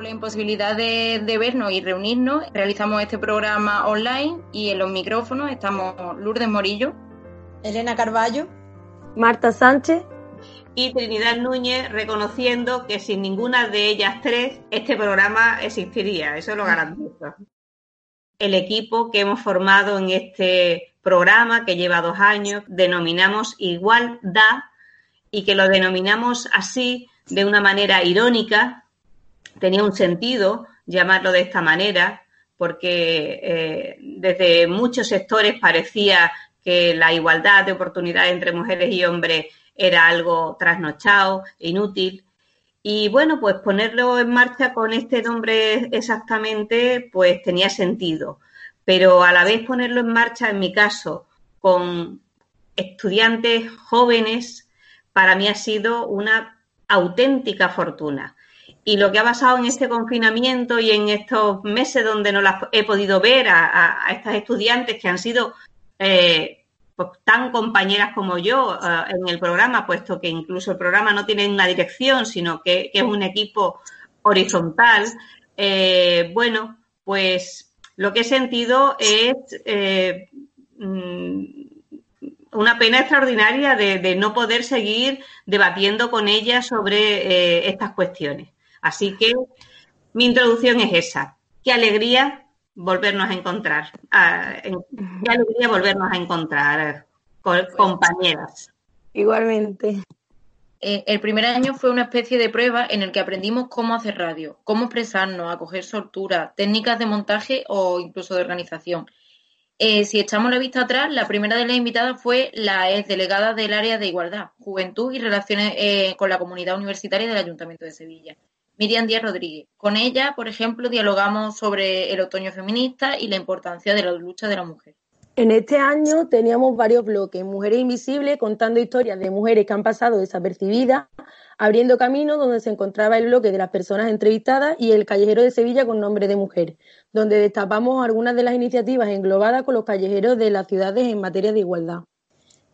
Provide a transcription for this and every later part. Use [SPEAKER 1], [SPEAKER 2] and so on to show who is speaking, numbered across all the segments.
[SPEAKER 1] la imposibilidad de, vernos y reunirnos, realizamos este programa online y en los micrófonos estamos Lourdes Morillo,
[SPEAKER 2] Elena Carballo,
[SPEAKER 3] Marta Sánchez
[SPEAKER 4] y Trinidad Núñez, reconociendo que sin ninguna de ellas tres este programa existiría, eso lo garantizo. El equipo que hemos formado en este programa, que lleva dos años, denominamos Igualdad y que lo denominamos así de una manera irónica tenía un sentido llamarlo de esta manera, porque eh, desde muchos sectores parecía que la igualdad de oportunidades entre mujeres y hombres era algo trasnochado, inútil. Y bueno, pues ponerlo en marcha con este nombre exactamente, pues tenía sentido. Pero a la vez ponerlo en marcha, en mi caso, con estudiantes jóvenes, para mí ha sido una auténtica fortuna y lo que ha pasado en este confinamiento y en estos meses donde no las he podido ver a, estas estudiantes que han sido eh, pues, tan compañeras como yo eh, en el programa, puesto que incluso el programa no tiene una dirección, sino que, es un equipo horizontal, eh, bueno, pues lo que he sentido es mm, una pena extraordinaria de, no poder seguir debatiendo con ellas sobre estas cuestiones. Así que mi introducción es esa. Qué alegría volvernos a encontrar. Ah, qué alegría volvernos a encontrar, compañeras.
[SPEAKER 3] Igualmente.
[SPEAKER 1] Eh, el primer año fue una especie de prueba en el que aprendimos cómo hacer radio, cómo expresarnos, acoger soltura, técnicas de montaje o incluso de organización. Eh, si echamos la vista atrás, la primera de las invitadas fue la ex delegada del área de Igualdad, Juventud y Relaciones eh, con la Comunidad Universitaria del Ayuntamiento de Sevilla, Miriam Díaz Rodríguez. Con ella, por ejemplo, dialogamos sobre el otoño feminista y la importancia de la lucha de la mujer.
[SPEAKER 3] En este año teníamos varios bloques, Mujeres Invisibles, contando historias de mujeres que han pasado desapercibidas, abriendo camino donde se encontraba el bloque de las personas entrevistadas y el callejero de Sevilla con nombre de mujer, donde destapamos algunas de las iniciativas englobadas con los callejeros de las ciudades en materia de igualdad.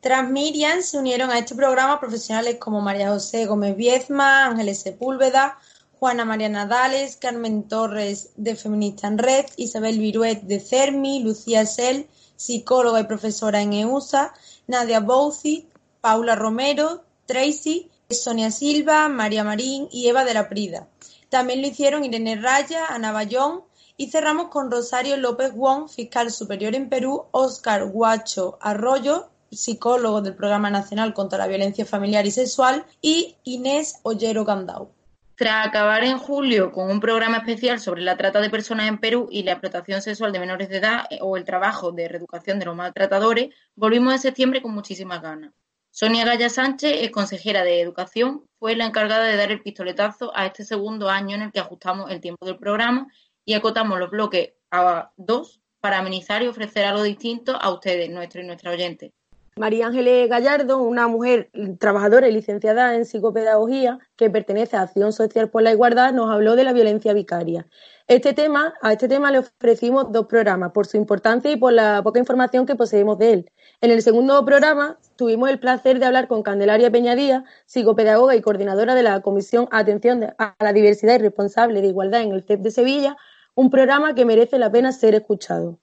[SPEAKER 2] Tras Miriam se unieron a este programa profesionales como María José Gómez Viezma, Ángeles Sepúlveda, Juana María Nadales, Carmen Torres de Feminista en Red, Isabel Viruet de CERMI, Lucía Sel, psicóloga y profesora en EUSA, Nadia Bouzi, Paula Romero, Tracy, Sonia Silva, María Marín y Eva de la Prida. También lo hicieron Irene Raya, Ana Bayón y cerramos con Rosario López Wong, fiscal superior en Perú, Óscar Guacho Arroyo, psicólogo del Programa Nacional contra la Violencia Familiar y Sexual, y Inés Ollero Gandau.
[SPEAKER 1] Tras acabar en julio con un programa especial sobre la trata de personas en Perú y la explotación sexual de menores de edad eh, o el trabajo de reeducación de los maltratadores, volvimos en septiembre con muchísimas ganas. Sonia Gaya Sánchez, ex consejera de Educación, fue la encargada de dar el pistoletazo a este segundo año en el que ajustamos el tiempo del programa y acotamos los bloques a dos para amenizar y ofrecer algo distinto a ustedes, nuestros y nuestras oyentes.
[SPEAKER 3] María Ángeles Gallardo, una mujer trabajadora y licenciada en psicopedagogía que pertenece a Acción Social por la Igualdad, nos habló de la violencia vicaria. Este tema, a este tema le ofrecimos dos programas por su importancia y por la poca información que poseemos de él. En el segundo programa tuvimos el placer de hablar con Candelaria Peñadía, psicopedagoga y coordinadora de la Comisión Atención a la Diversidad y Responsable de Igualdad en el CEP de Sevilla, un programa que merece la pena ser escuchado.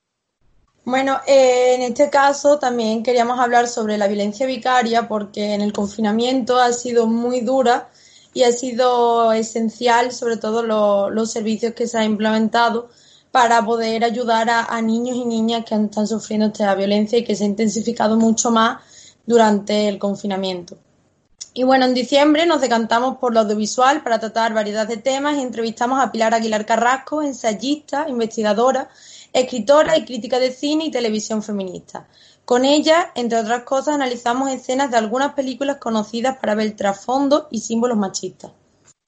[SPEAKER 2] Bueno, eh, en este caso también queríamos hablar sobre la violencia vicaria porque en el confinamiento ha sido muy dura y ha sido esencial, sobre todo los servicios que se han implementado para poder ayudar a, niños y niñas que están sufriendo esta violencia y que se ha intensificado mucho más durante el confinamiento. Y bueno, en diciembre nos decantamos por lo audiovisual para tratar variedad de temas y entrevistamos a Pilar Aguilar Carrasco, ensayista, investigadora escritora y crítica de cine y televisión feminista. Con ella, entre otras cosas, analizamos escenas de algunas películas conocidas para ver trasfondo y símbolos machistas.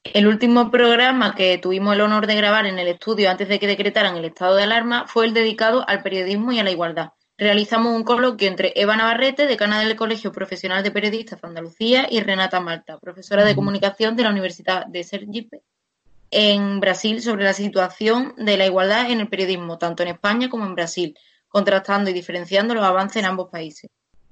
[SPEAKER 1] El último programa que tuvimos el honor de grabar en el estudio antes de que decretaran el estado de alarma fue el dedicado al periodismo y a la igualdad. Realizamos un coloquio entre Eva Navarrete, decana del Colegio Profesional de Periodistas de Andalucía, y Renata Malta, profesora de comunicación de la Universidad de Sergipe, en Brasil, sobre la situación de la igualdad en el periodismo, tanto en España como en Brasil, contrastando y diferenciando los avances en ambos países.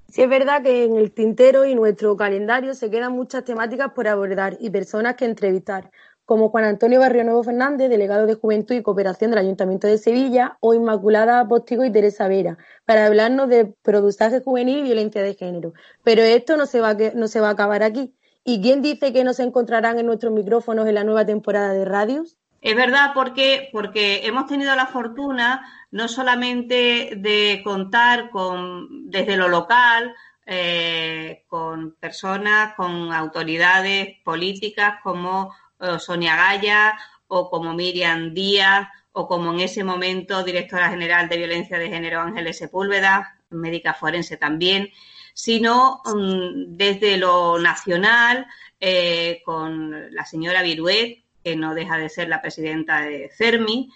[SPEAKER 3] Sí es verdad que en el tintero y nuestro calendario se quedan muchas temáticas por abordar y personas que entrevistar, como Juan Antonio Barrio Nuevo Fernández, delegado de Juventud y Cooperación del Ayuntamiento de Sevilla, o Inmaculada Apóstico y Teresa Vera, para hablarnos de produstaje juvenil y violencia de género. Pero esto no se va a, no se acabar aquí. ¿Y quién dice que nos encontrarán en nuestros micrófonos en la nueva temporada de Radios?
[SPEAKER 4] Es verdad, porque, porque hemos tenido la fortuna no solamente de contar con, desde lo local, eh, con personas, con autoridades políticas como Sonia Gaya o como Miriam Díaz o como en ese momento directora general de violencia de género Ángeles Sepúlveda, médica forense también, sino mm, desde lo nacional eh, con la señora Viruet, que no deja de ser la presidenta de CERMI,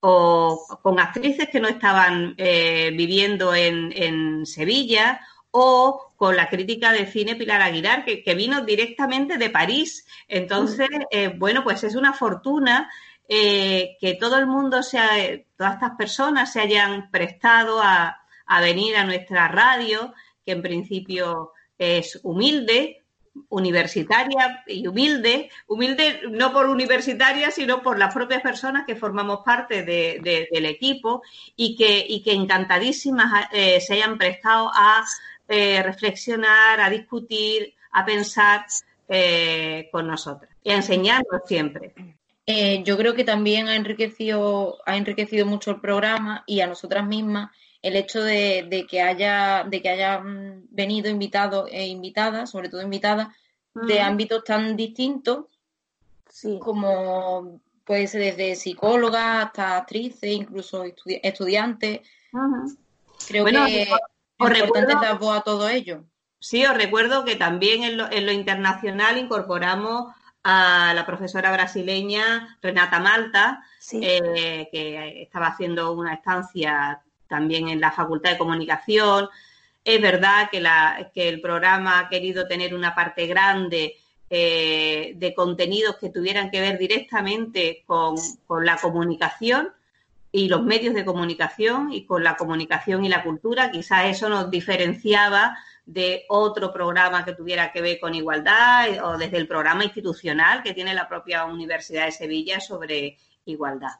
[SPEAKER 4] o con actrices que no estaban eh, viviendo en, Sevilla, o con la crítica de cine Pilar Aguilar, que, vino directamente de París. Entonces, eh, bueno, pues es una fortuna eh, que todo el mundo, sea, todas estas personas se hayan prestado a, a venir a nuestra radio, que en principio es humilde, universitaria y humilde, humilde no por universitaria, sino por las propias personas que formamos parte del equipo y que, y que encantadísimas eh, se hayan prestado a eh, reflexionar, a discutir, a pensar eh, con nosotras y a enseñarnos siempre.
[SPEAKER 1] yo creo que también ha enriquecido, ha enriquecido mucho el programa y a nosotras mismas el hecho de, que haya de que hayan venido invitados e invitadas, sobre todo invitadas, de ámbitos tan distintos como puede ser desde psicólogas hasta actrices, incluso estudiantes. Creo que es importante voz a todo ello.
[SPEAKER 4] Sí, os recuerdo que también en lo, internacional incorporamos a la profesora brasileña Renata Malta, eh, que estaba haciendo una estancia también en la Facultad de Comunicación. Es verdad que, la, que el programa ha querido tener una parte grande eh, de contenidos que tuvieran que ver directamente con, la comunicación y los medios de comunicación y con la comunicación y la cultura. Quizás eso nos diferenciaba de otro programa que tuviera que ver con igualdad o desde el programa institucional que tiene la propia Universidad de Sevilla sobre igualdad.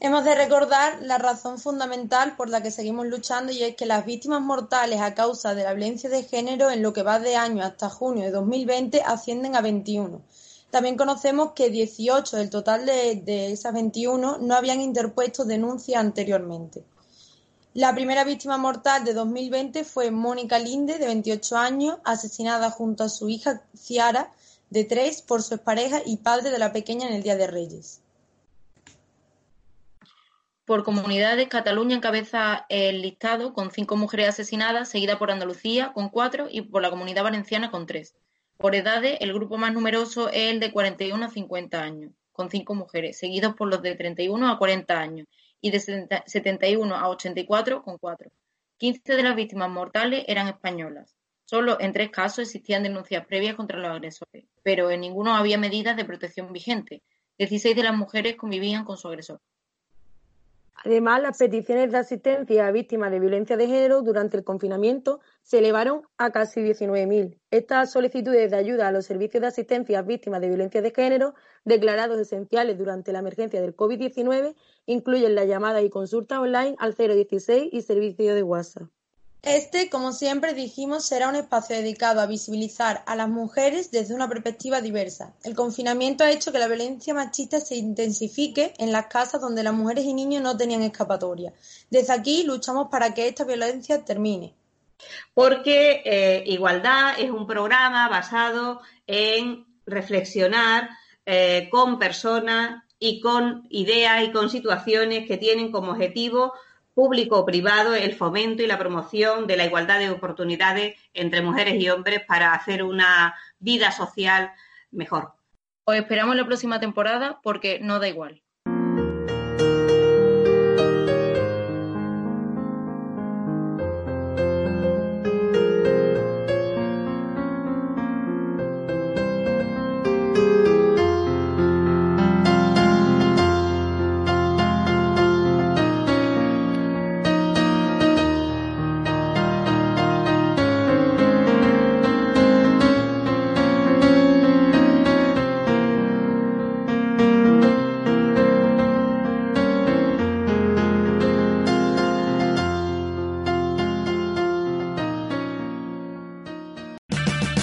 [SPEAKER 2] Hemos de recordar la razón fundamental por la que seguimos luchando y es que las víctimas mortales a causa de la violencia de género en lo que va de año hasta junio de 2020 ascienden a 21. También conocemos que 18 del total de, esas 21 no habían interpuesto denuncia anteriormente. La primera víctima mortal de 2020 fue Mónica Linde, de 28 años, asesinada junto a su hija Ciara, de 3, por su expareja y padre de la pequeña en el Día de Reyes.
[SPEAKER 1] Por comunidades, Cataluña encabeza el listado con cinco mujeres asesinadas, seguida por Andalucía con cuatro y por la Comunidad Valenciana con tres. Por edades, el grupo más numeroso es el de 41 a 50 años, con cinco mujeres, seguidos por los de 31 a 40 años y de 71 a 84 con cuatro. 15 de las víctimas mortales eran españolas. Solo en tres casos existían denuncias previas contra los agresores, pero en ninguno había medidas de protección vigentes. 16 de las mujeres convivían con su agresor.
[SPEAKER 3] Además, las peticiones de asistencia a víctimas de violencia de género durante el confinamiento se elevaron a casi 19.000. Estas solicitudes de ayuda a los servicios de asistencia a víctimas de violencia de género, declarados esenciales durante la emergencia del COVID-19, incluyen la llamada y consulta online al 016 y servicio de WhatsApp.
[SPEAKER 2] Este, como siempre dijimos, será un espacio dedicado a visibilizar a las mujeres desde una perspectiva diversa. El confinamiento ha hecho que la violencia machista se intensifique en las casas donde las mujeres y niños no tenían escapatoria. Desde aquí luchamos para que esta violencia termine.
[SPEAKER 4] Porque eh, Igualdad es un programa basado en reflexionar eh, con personas y con ideas y con situaciones que tienen como objetivo público o privado el fomento y la promoción de la igualdad de oportunidades entre mujeres y hombres para hacer una vida social mejor.
[SPEAKER 1] Os esperamos la próxima temporada porque no da igual.